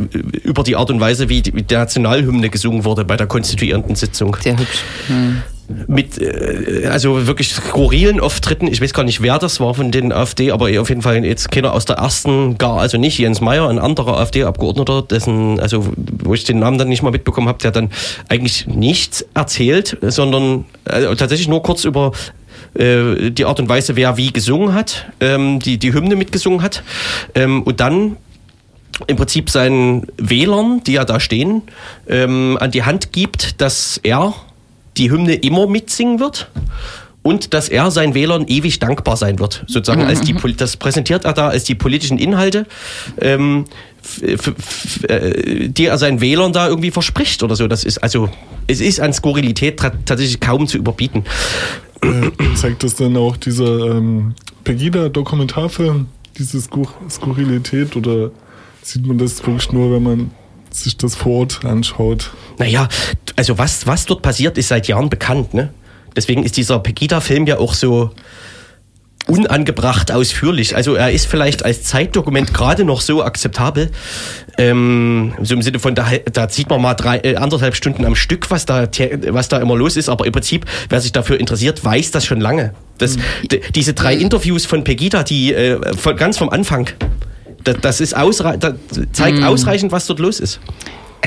über die Art und Weise, wie die, Nationalhymne gesungen wurde bei der konstituierenden Sitzung. Sehr hübsch. Hm mit äh, also wirklich skurrilen Auftritten. Ich weiß gar nicht, wer das war von den AfD, aber auf jeden Fall jetzt keiner aus der ersten, gar also nicht Jens Meyer, ein anderer AfD-Abgeordneter, dessen also wo ich den Namen dann nicht mal mitbekommen habe, der dann eigentlich nichts erzählt, sondern also tatsächlich nur kurz über äh, die Art und Weise, wer wie gesungen hat, ähm, die die Hymne mitgesungen hat ähm, und dann im Prinzip seinen Wählern, die ja da stehen, ähm, an die Hand gibt, dass er die Hymne immer mitsingen wird und dass er seinen Wählern ewig dankbar sein wird. Sozusagen als die, das präsentiert er da als die politischen Inhalte, ähm, äh, die er seinen Wählern da irgendwie verspricht oder so. Das ist also, es ist an Skurrilität tatsächlich kaum zu überbieten. Äh, zeigt das dann auch dieser ähm, Pegida-Dokumentarfilm, diese Skur Skurrilität oder sieht man das wirklich nur, wenn man sich das vor Ort anschaut. Naja, also was, was dort passiert, ist seit Jahren bekannt. Ne? Deswegen ist dieser Pegida-Film ja auch so unangebracht ausführlich. Also er ist vielleicht als Zeitdokument gerade noch so akzeptabel. Ähm, so im Sinne von, da, da sieht man mal drei, äh, anderthalb Stunden am Stück, was da, was da immer los ist. Aber im Prinzip, wer sich dafür interessiert, weiß das schon lange. Das, mhm. diese drei Interviews von Pegida, die äh, von, ganz vom Anfang, das, ist ausre das zeigt mhm. ausreichend, was dort los ist.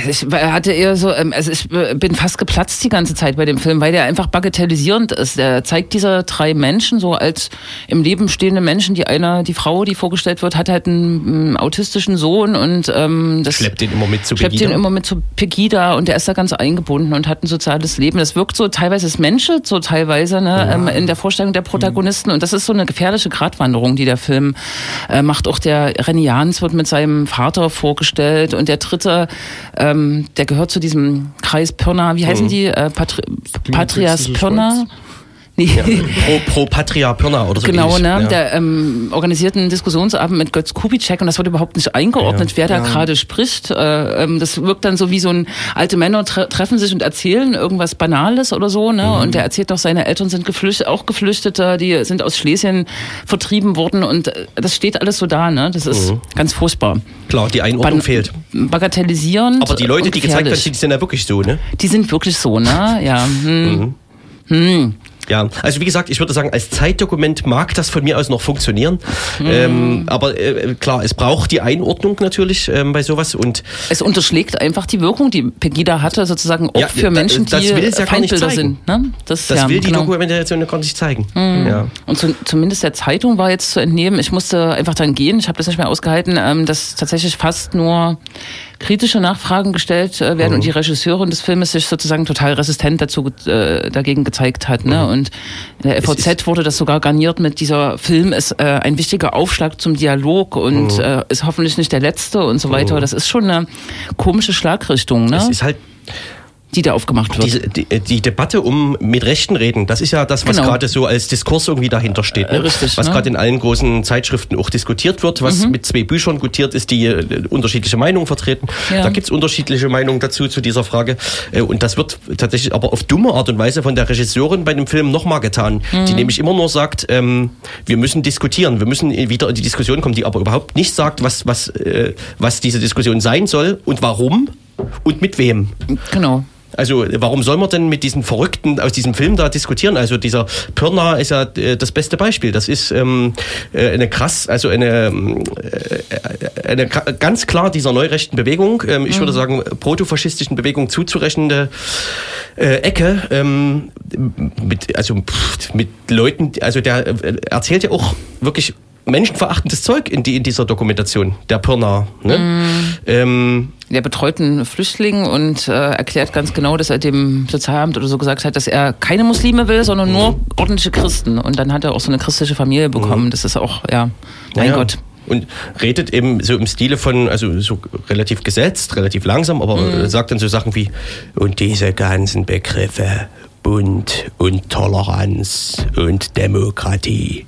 Ich hatte eher so, ähm, also ich bin fast geplatzt die ganze Zeit bei dem Film, weil der einfach bagatellisierend ist. Der zeigt diese drei Menschen so als im Leben stehende Menschen. Die eine, die Frau, die vorgestellt wird, hat halt einen, autistischen Sohn und ähm, das schleppt den immer mit zu Pegida. Schleppt den immer mit zu Pegida und der ist da ganz eingebunden und hat ein soziales Leben. Das wirkt so teilweise es Menschen, so teilweise ne, ja. ähm, in der Vorstellung der Protagonisten und das ist so eine gefährliche Gratwanderung, die der Film äh, macht. Auch der Renny Jans wird mit seinem Vater vorgestellt und der dritte äh, ähm, der gehört zu diesem Kreis Pirna, wie heißen mhm. die? Äh, Patri Patrias Pirna. Nee. Ja, pro, pro Patria Pirna oder so. Genau, ne? Ja. Der ähm, organisierten Diskussionsabend mit Götz Kubitschek und das wird überhaupt nicht eingeordnet, ja. wer da gerade spricht. Äh, ähm, das wirkt dann so wie so ein alte Männer tre treffen sich und erzählen irgendwas Banales oder so, ne? Mhm. Und der erzählt doch, seine Eltern sind geflüchtet, auch Geflüchtete, die sind aus Schlesien vertrieben worden und äh, das steht alles so da, ne? Das ist mhm. ganz furchtbar. Klar, die Einordnung fehlt. Bagatellisierend. Aber die Leute, die gezeigt werden, die sind ja wirklich so, ne? Die sind wirklich so, ne? Ja. Hm. Mhm. Hm. Ja, also wie gesagt, ich würde sagen, als Zeitdokument mag das von mir aus noch funktionieren. Mhm. Ähm, aber äh, klar, es braucht die Einordnung natürlich ähm, bei sowas und es unterschlägt einfach die Wirkung, die Pegida hatte, sozusagen auch ja, für Menschen, das die ja Feindbilder sind. Ne? Das, das ja, will die genau. Dokumentation gar nicht zeigen. Mhm. Ja. Und zu, zumindest der Zeitung war jetzt zu entnehmen. Ich musste einfach dann gehen. Ich habe das nicht mehr ausgehalten, ähm, dass tatsächlich fast nur kritische Nachfragen gestellt äh, werden mhm. und die Regisseurin des Filmes sich sozusagen total resistent dazu äh, dagegen gezeigt hat. Ne? Mhm. Und in der FVZ wurde das sogar garniert mit dieser Film ist äh, ein wichtiger Aufschlag zum Dialog und mhm. äh, ist hoffentlich nicht der letzte und so weiter. Mhm. Das ist schon eine komische Schlagrichtung. Ne? Es ist halt die da aufgemacht wird. Diese, die, die Debatte um mit Rechten reden, das ist ja das, was Genau. gerade so als Diskurs irgendwie dahinter steht. Ne? Äh, richtig, was ne? gerade in allen großen Zeitschriften auch diskutiert wird, was mit zwei Büchern gutiert ist, die äh, unterschiedliche Meinungen vertreten. Ja. Da gibt's unterschiedliche Meinungen dazu, zu dieser Frage. Äh, und das wird tatsächlich aber auf dumme Art und Weise von der Regisseurin bei dem Film nochmal getan, die nämlich immer nur sagt, ähm, wir müssen diskutieren, wir müssen wieder in die Diskussion kommen, die aber überhaupt nicht sagt, was, was, äh, was diese Diskussion sein soll und warum und mit wem. genau. Also warum soll man denn mit diesen Verrückten aus diesem Film da diskutieren? Also dieser Pirna ist ja äh, das beste Beispiel. Das ist ähm, äh, eine krass, also eine, ähm, äh, eine ganz klar dieser neurechten Bewegung, ähm, ich würde sagen protofaschistischen Bewegung zuzurechnende äh, Ecke ähm, mit also pff, mit Leuten, also der äh, erzählt ja auch wirklich menschenverachtendes Zeug in, die, in dieser Dokumentation, der Pirna. Ne? Ähm, Der betreut einen Flüchtling und äh, erklärt ganz genau, dass er dem Sozialamt oder so gesagt hat, dass er keine Muslime will, sondern nur ordentliche Christen. Und dann hat er auch so eine christliche Familie bekommen. Das ist auch, ja, mein Ja, Gott. Und redet eben so im Stile von, also so relativ gesetzt, relativ langsam, aber Mhm. äh, sagt dann so Sachen wie, und diese ganzen Begriffe, Bund und Toleranz und Demokratie,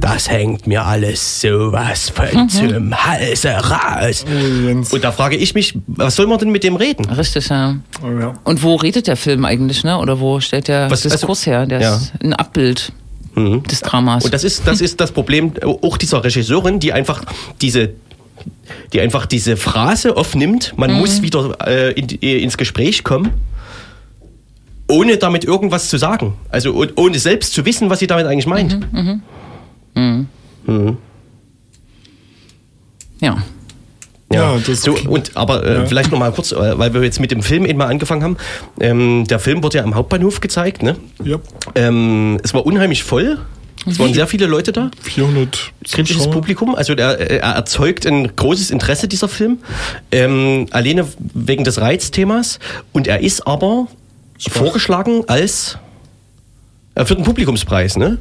das hängt mir alles sowas von Mhm. zum Halse raus. Oh. Und da frage ich mich, was soll man denn mit dem reden? Richtig, ja. Oh, ja. Und wo redet der Film eigentlich, ne? Oder wo stellt der Was- Diskurs also- her? Der ja. ist ein Abbild Mhm. des Dramas. Und das ist, das ist das Problem auch dieser Regisseurin, die einfach diese die einfach diese Phrase aufnimmt, man muss wieder äh, in, äh, ins Gespräch kommen, ohne damit irgendwas zu sagen. Also ohne selbst zu wissen, was sie damit eigentlich meint. Ja. Ja, das- so, und aber äh, Ja. vielleicht noch mal kurz, äh, weil wir jetzt mit dem Film eben mal angefangen haben. Ähm, der Film wurde ja am Hauptbahnhof gezeigt. Ne? Ja, Ähm, es war unheimlich voll. Es waren sehr viele Leute da. 400 kritisches Zuschauer. Publikum. Also der, äh, er erzeugt ein großes Interesse, dieser Film. Ähm, alleine wegen des Reizthemas. Und er ist aber vorgeschlagen als äh, für den Publikumspreis, ne?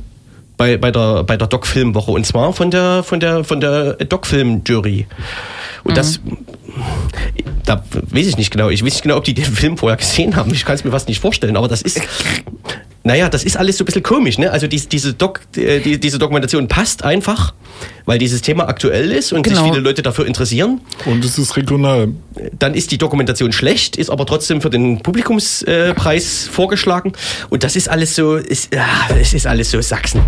Bei, bei der, bei der Doc-Filmwoche. Und zwar von der, von der, von der Doc-Film-Jury. Und das, da weiß ich nicht genau. Ich weiß nicht genau, ob die den Film vorher gesehen haben. Ich kann es mir fast nicht vorstellen. Aber das ist, naja, das ist alles so ein bisschen komisch. Ne? Also dies, diese, Doc, äh, die, diese Dokumentation passt einfach, weil dieses Thema aktuell ist und Genau. sich viele Leute dafür interessieren. Und es ist regional. Dann ist die Dokumentation schlecht, ist aber trotzdem für den Publikumspreis äh, vorgeschlagen. Und das ist alles so, ist, es ist alles so Sachsen.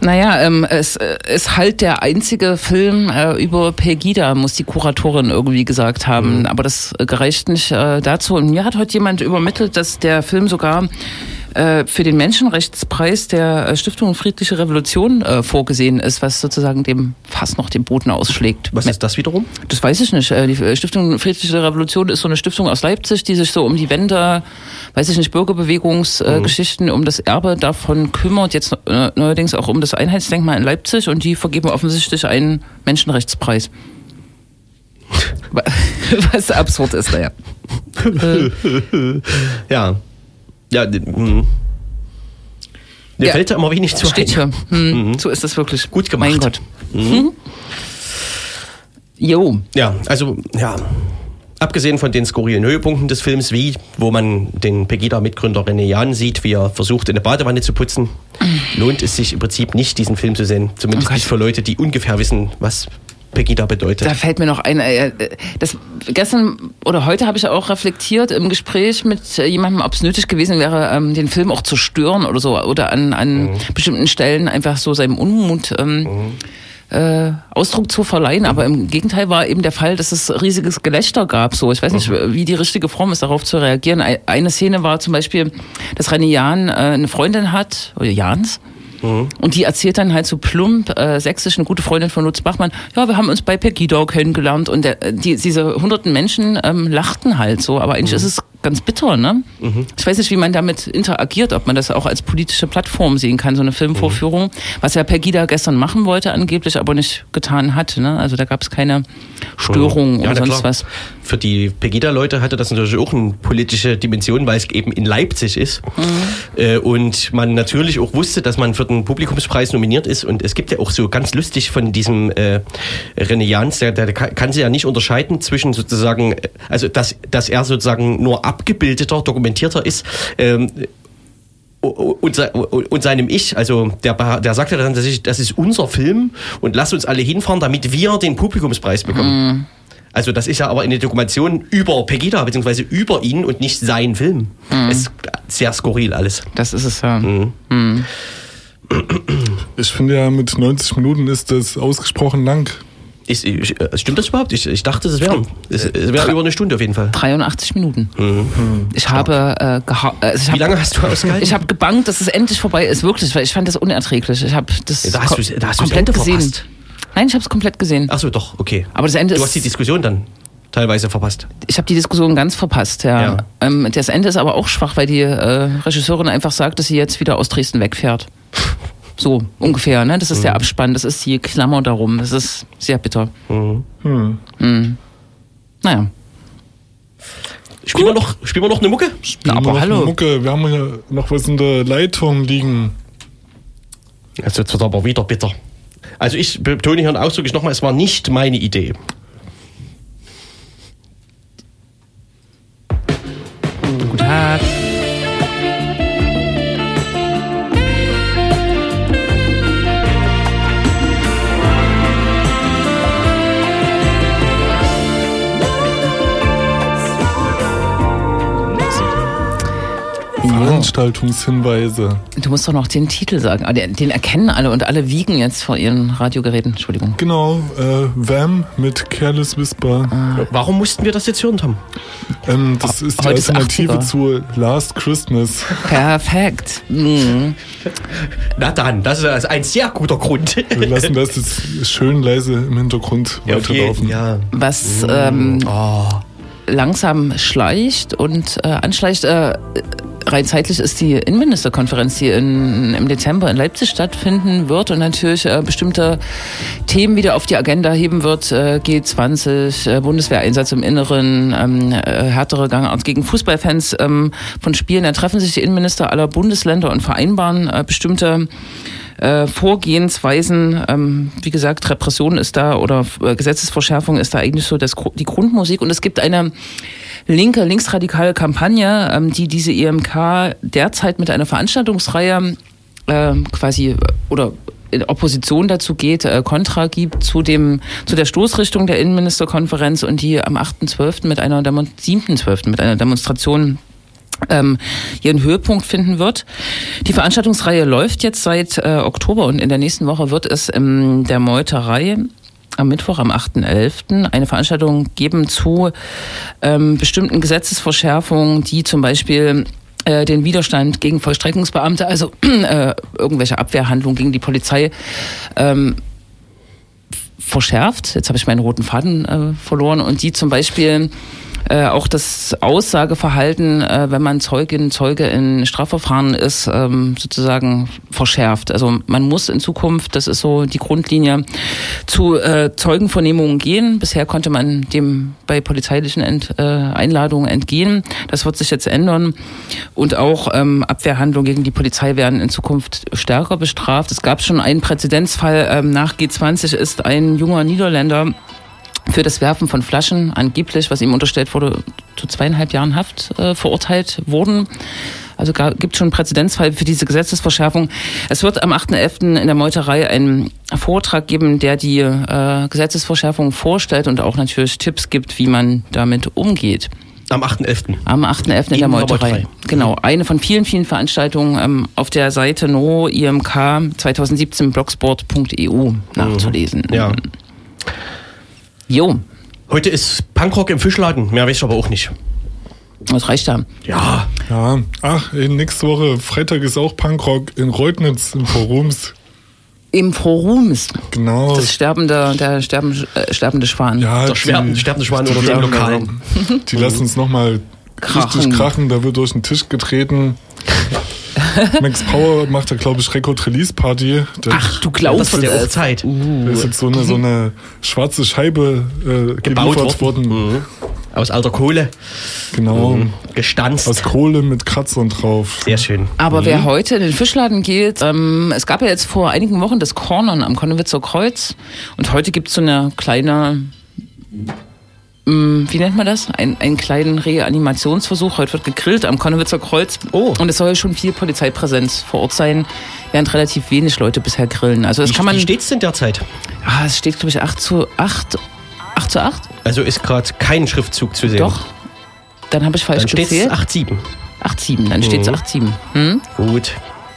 Naja, ähm, es äh, ist halt der einzige Film äh, über Pegida, muss die Kuratorin irgendwie gesagt haben. Mhm. Aber das äh, gereicht nicht äh, dazu. Und mir hat heute jemand übermittelt, dass der Film sogar äh, für den Menschenrechtspreis der äh, Stiftung Friedliche Revolution äh, vorgesehen ist, was sozusagen dem fast noch den Boden ausschlägt. Was ist das wiederum? Das weiß ich nicht. Äh, Die Stiftung Friedliche Revolution ist so eine Stiftung aus Leipzig, die sich so um die Wende, weiß ich nicht, Bürgerbewegungsgeschichten, um das Erbe davon kümmert. Jetzt neuerdings auch um das Einheitsdenkmal in Leipzig und die vergeben offensichtlich einen Menschenrechtspreis. Wa- Was absurd ist, naja. Ja. Ja, hm. Mir Ja. fällt da immer wenig zu Steht ein. hier. Hm, So ist es wirklich. Gut gemacht. Mein Gott. Hm. Jo. Ja, also, ja. Abgesehen von den skurrilen Höhepunkten des Films, wie, wo man den Pegida-Mitgründer René Jan sieht, wie er versucht, eine Badewanne zu putzen, lohnt es sich im Prinzip nicht, diesen Film zu sehen. Zumindest Oh nicht für Leute, die ungefähr wissen, was Pegida bedeutet. Da fällt mir noch ein, äh, das gestern oder heute habe ich auch reflektiert im Gespräch mit äh, jemandem, ob es nötig gewesen wäre, ähm, den Film auch zu stören oder so oder an, an bestimmten Stellen einfach so seinem Unmut ähm, äh, Ausdruck zu verleihen. Aber im Gegenteil war eben der Fall, dass es riesiges Gelächter gab. So, ich weiß nicht, wie die richtige Form ist, darauf zu reagieren. Ei- Eine Szene war zum Beispiel, dass René Jan äh, eine Freundin hat oder Jans. Und die erzählt dann halt so plump, äh, sächsisch, eine gute Freundin von Lutz Bachmann, ja, wir haben uns bei Pegida kennengelernt. Und der, die, diese hunderten Menschen ähm, lachten halt so, aber eigentlich ist es ganz bitter, ne? Ich weiß nicht, wie man damit interagiert, ob man das auch als politische Plattform sehen kann, so eine Filmvorführung, was ja Pegida gestern machen wollte, angeblich, aber nicht getan hat, ne? Also da gab es keine Störungen Ja, oder sonst klar. was. Für die Pegida-Leute hatte das natürlich auch eine politische Dimension, weil es eben in Leipzig ist. Mhm. Äh, und man natürlich auch wusste, dass man für den Publikumspreis nominiert ist. Und es gibt ja auch so ganz lustig von diesem äh, René Jans, der, der kann kann sie ja nicht unterscheiden zwischen sozusagen, äh, also dass, dass er sozusagen nur abgebildeter, dokumentierter ist. Ähm, und, und, seinem Ich, also der, der sagte dann, das ist, das ist unser Film und lass uns alle hinfahren, damit wir den Publikumspreis bekommen. Mm. Also das ist ja aber eine Dokumentation über Pegida, beziehungsweise über ihn und nicht sein Film. Mm. Ist sehr skurril alles. Das ist es ja. Mm. Mm. Ich finde ja, mit 90 Minuten ist das ausgesprochen lang. Ich, äh, stimmt das überhaupt? Ich, ich dachte, es wäre wär über eine Stunde auf jeden Fall. 83 Minuten. Mhm. Ich habe äh, äh, ich Wie hab, lange hast du ausgehalten? Ich habe gebankt, dass es endlich vorbei ist, wirklich, weil ich fand das unerträglich. Ich habe das da hast du, da hast komplett gesehen. Verpasst. Nein, ich habe es komplett gesehen. Ach so, doch, okay. Aber das Ende du hast die Diskussion dann teilweise verpasst. Ich habe die Diskussion ganz verpasst, ja. ja. Ähm, das Ende ist aber auch schwach, weil die äh, Regisseurin einfach sagt, dass sie jetzt wieder aus Dresden wegfährt. So ungefähr, ne? Das ist mhm. der Abspann, das ist die Klammer darum. Das ist sehr bitter. Mhm. Mhm. mhm. Naja. Spielen wir, noch, spielen wir noch eine Mucke? Spielen aber hallo. Eine Mucke. Wir haben ja noch was in der Leitung liegen. Also jetzt wird aber wieder bitter. Also ich betone hier ausdrücklich nochmal, es war nicht meine Idee. Guten Tag. Veranstaltungshinweise. Du musst doch noch den Titel sagen. Ah, den erkennen alle und alle wiegen jetzt vor ihren Radiogeräten. Entschuldigung. Genau, äh, Vam mit Careless Whisper. Ah. Warum mussten wir das jetzt hören, Tom? Ähm, das ist die Heute Alternative ist zu Last Christmas. Perfekt. Mhm. Na dann, das ist ein sehr guter Grund. Wir lassen das jetzt schön leise im Hintergrund ja, weiterlaufen. Ja. Was ähm, oh. langsam schleicht und äh, anschleicht. Äh, rein zeitlich ist die Innenministerkonferenz, die in, im Dezember in Leipzig stattfinden wird und natürlich äh, bestimmte Themen wieder auf die Agenda heben wird. Äh, G20, äh, Bundeswehreinsatz im Inneren, ähm, äh, härtere Gangart gegen Fußballfans ähm, von Spielen. Da treffen sich die Innenminister aller Bundesländer und vereinbaren äh, bestimmte äh, Vorgehensweisen, ähm, wie gesagt, Repression ist da oder Gesetzesverschärfung ist da eigentlich so das, die Grundmusik. Und es gibt eine linke, linksradikale Kampagne, ähm, die diese IMK derzeit mit einer Veranstaltungsreihe äh, quasi oder in Opposition dazu geht, äh, Kontra gibt zu dem zu der Stoßrichtung der Innenministerkonferenz und die am 8.12. mit einer 7.12. mit einer Demonstration ähm, ihren Höhepunkt finden wird. Die Veranstaltungsreihe läuft jetzt seit äh, Oktober und in der nächsten Woche wird es in der Meuterei am Mittwoch, am 8.11. eine Veranstaltung geben zu ähm, bestimmten Gesetzesverschärfungen, die zum Beispiel äh, den Widerstand gegen Vollstreckungsbeamte, also äh, irgendwelche Abwehrhandlungen gegen die Polizei, ähm, verschärft. Jetzt habe ich meinen roten Faden äh, verloren und die zum Beispiel äh, auch das Aussageverhalten, äh, wenn man Zeugin, Zeuge in Strafverfahren ist, ähm, sozusagen verschärft. Also man muss in Zukunft, das ist so die Grundlinie, zu äh, Zeugenvernehmungen gehen. Bisher konnte man dem bei polizeilichen Ent, äh, Einladungen entgehen. Das wird sich jetzt ändern. Und auch ähm, Abwehrhandlungen gegen die Polizei werden in Zukunft stärker bestraft. Es gab schon einen Präzedenzfall. Ähm, nach G20 ist ein junger Niederländer für das Werfen von Flaschen angeblich, was ihm unterstellt wurde, zu zweieinhalb Jahren Haft äh, verurteilt wurden. Also gibt schon einen Präzedenzfall für diese Gesetzesverschärfung. Es wird am 8.11. in der Meuterei einen Vortrag geben, der die äh, Gesetzesverschärfung vorstellt und auch natürlich Tipps gibt, wie man damit umgeht. Am 8.11. Am 8.11. in der Meuterei. Meuterei. Genau, eine von vielen, vielen Veranstaltungen ähm, auf der Seite noimk 2017 blogsport.eu nachzulesen. Ja. Jo. Heute ist Punkrock im Fischladen, mehr weiß ich aber auch nicht. Das reicht da. Ja. Ja. Ach, nächste Woche, Freitag ist auch Punkrock in Reutnitz im Forums. Im Forums. Genau. Das sterbende, der sterben, äh, sterbende Schwan. Ja, der sterbende, sterbende Schwan oder dem Lokalen. Die lassen uns nochmal richtig krachen, da wird durch den Tisch getreten. Max Power macht da, glaube ich, Record-Release-Party. Ach, du glaubst, das der uh. Zeit. Uh. Da ist jetzt so eine, so eine schwarze Scheibe äh, geliefert worden. Mhm. Aus alter Kohle. Genau. Mhm. Gestanzt. Aus Kohle mit Kratzern drauf. Sehr schön. Aber mhm. wer heute in den Fischladen geht, ähm, es gab ja jetzt vor einigen Wochen das Cornern am Konnewitzer Kreuz und heute gibt es so eine kleine wie nennt man das? Ein, einen kleinen Reanimationsversuch. Heute wird gegrillt am Konnewitzer Kreuz. Oh. Und es soll schon viel Polizeipräsenz vor Ort sein, während relativ wenig Leute bisher grillen. Also das Wie, kann man. wie steht's denn derzeit? ah, es steht, glaube ich, 8 zu 8. 8 zu 8? Also ist gerade kein Schriftzug zu sehen. Doch. Dann habe ich falsch Dann steht's gezählt. 8-7. 8-7, dann steht es Mhm. 8-7. Hm? Gut.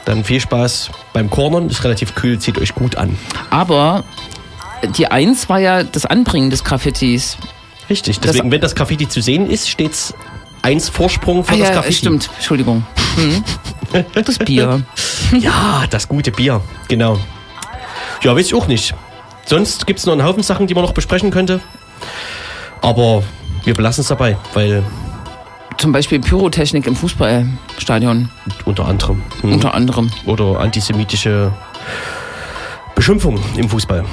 Dann viel Spaß beim Cornern. Ist relativ kühl, zieht euch gut an. Aber die 1 war ja das Anbringen des Graffitis. Richtig. Deswegen, wenn das Graffiti zu sehen ist, steht's eins Vorsprung für Ah, das ja, Graffiti. stimmt. Entschuldigung. Hm. Das Bier. Ja, das gute Bier. Genau. Ja, weiß ich auch nicht. Sonst gibt's noch einen Haufen Sachen, die man noch besprechen könnte. Aber wir belassen es dabei, weil Zum Beispiel Pyrotechnik im Fußballstadion. unter anderem. hm, Unter anderem. Oder antisemitische Beschimpfung im Fußball.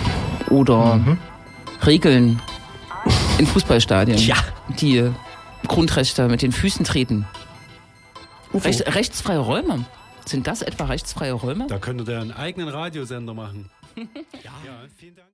Oder Regeln in Fußballstadien. Ja. Die äh, Grundrechte mit den Füßen treten. Recht, rechtsfreie Räume. Sind das etwa rechtsfreie Räume? Da könnte der einen eigenen Radiosender machen. ja, vielen Dank.